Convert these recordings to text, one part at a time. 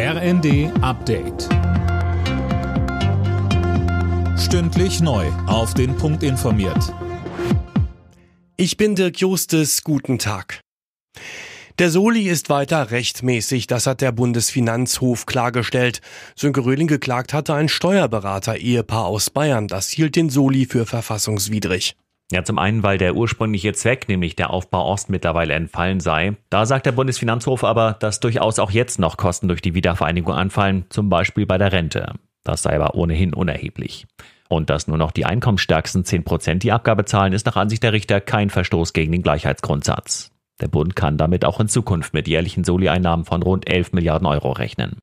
RND Update. Stündlich neu. Auf den Punkt informiert. Ich bin Dirk Justes. Guten Tag. Der Soli ist weiter rechtmäßig, das hat der Bundesfinanzhof klargestellt. Sönke Röhling geklagt hatte ein Steuerberater-Ehepaar aus Bayern. Das hielt den Soli für verfassungswidrig. Ja, zum einen, weil der ursprüngliche Zweck, nämlich der Aufbau Ost, mittlerweile entfallen sei. Da sagt der Bundesfinanzhof aber, dass durchaus auch jetzt noch Kosten durch die Wiedervereinigung anfallen, zum Beispiel bei der Rente. Das sei aber ohnehin unerheblich. Und dass nur noch die einkommensstärksten 10 Prozent die Abgabe zahlen, ist nach Ansicht der Richter kein Verstoß gegen den Gleichheitsgrundsatz. Der Bund kann damit auch in Zukunft mit jährlichen Soli-Einnahmen von rund 11 Milliarden Euro rechnen.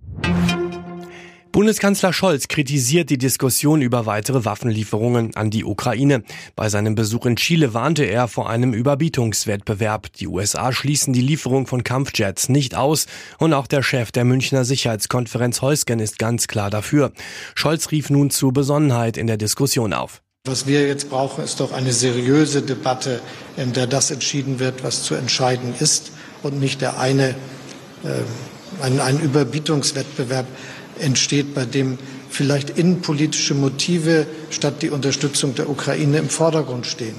Bundeskanzler Scholz kritisiert die Diskussion über weitere Waffenlieferungen an die Ukraine. Bei seinem Besuch in Chile warnte er vor einem Überbietungswettbewerb. Die USA schließen die Lieferung von Kampfjets nicht aus und auch der Chef der Münchner Sicherheitskonferenz Heusgen ist ganz klar dafür. Scholz rief nun zur Besonnenheit in der Diskussion auf. Was wir jetzt brauchen, ist doch eine seriöse Debatte, in der das entschieden wird, was zu entscheiden ist und nicht der eine, äh, ein, ein Überbietungswettbewerb entsteht, bei dem vielleicht innenpolitische Motive statt die Unterstützung der Ukraine im Vordergrund stehen.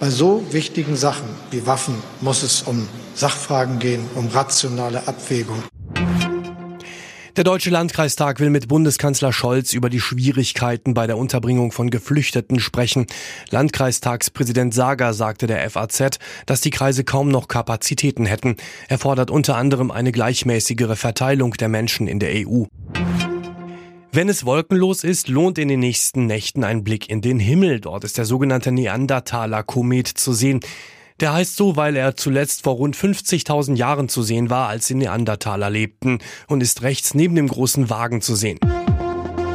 Bei so wichtigen Sachen wie Waffen muss es um Sachfragen gehen, um rationale Abwägung. Der Deutsche Landkreistag will mit Bundeskanzler Scholz über die Schwierigkeiten bei der Unterbringung von Geflüchteten sprechen. Landkreistagspräsident Sager sagte der FAZ, dass die Kreise kaum noch Kapazitäten hätten. Er fordert unter anderem eine gleichmäßigere Verteilung der Menschen in der EU. Wenn es wolkenlos ist, lohnt in den nächsten Nächten ein Blick in den Himmel. Dort ist der sogenannte Neandertaler-Komet zu sehen. Der heißt so, weil er zuletzt vor rund 50.000 Jahren zu sehen war, als die Neandertaler lebten und ist rechts neben dem großen Wagen zu sehen.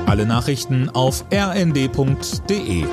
Alle Nachrichten auf rnd.de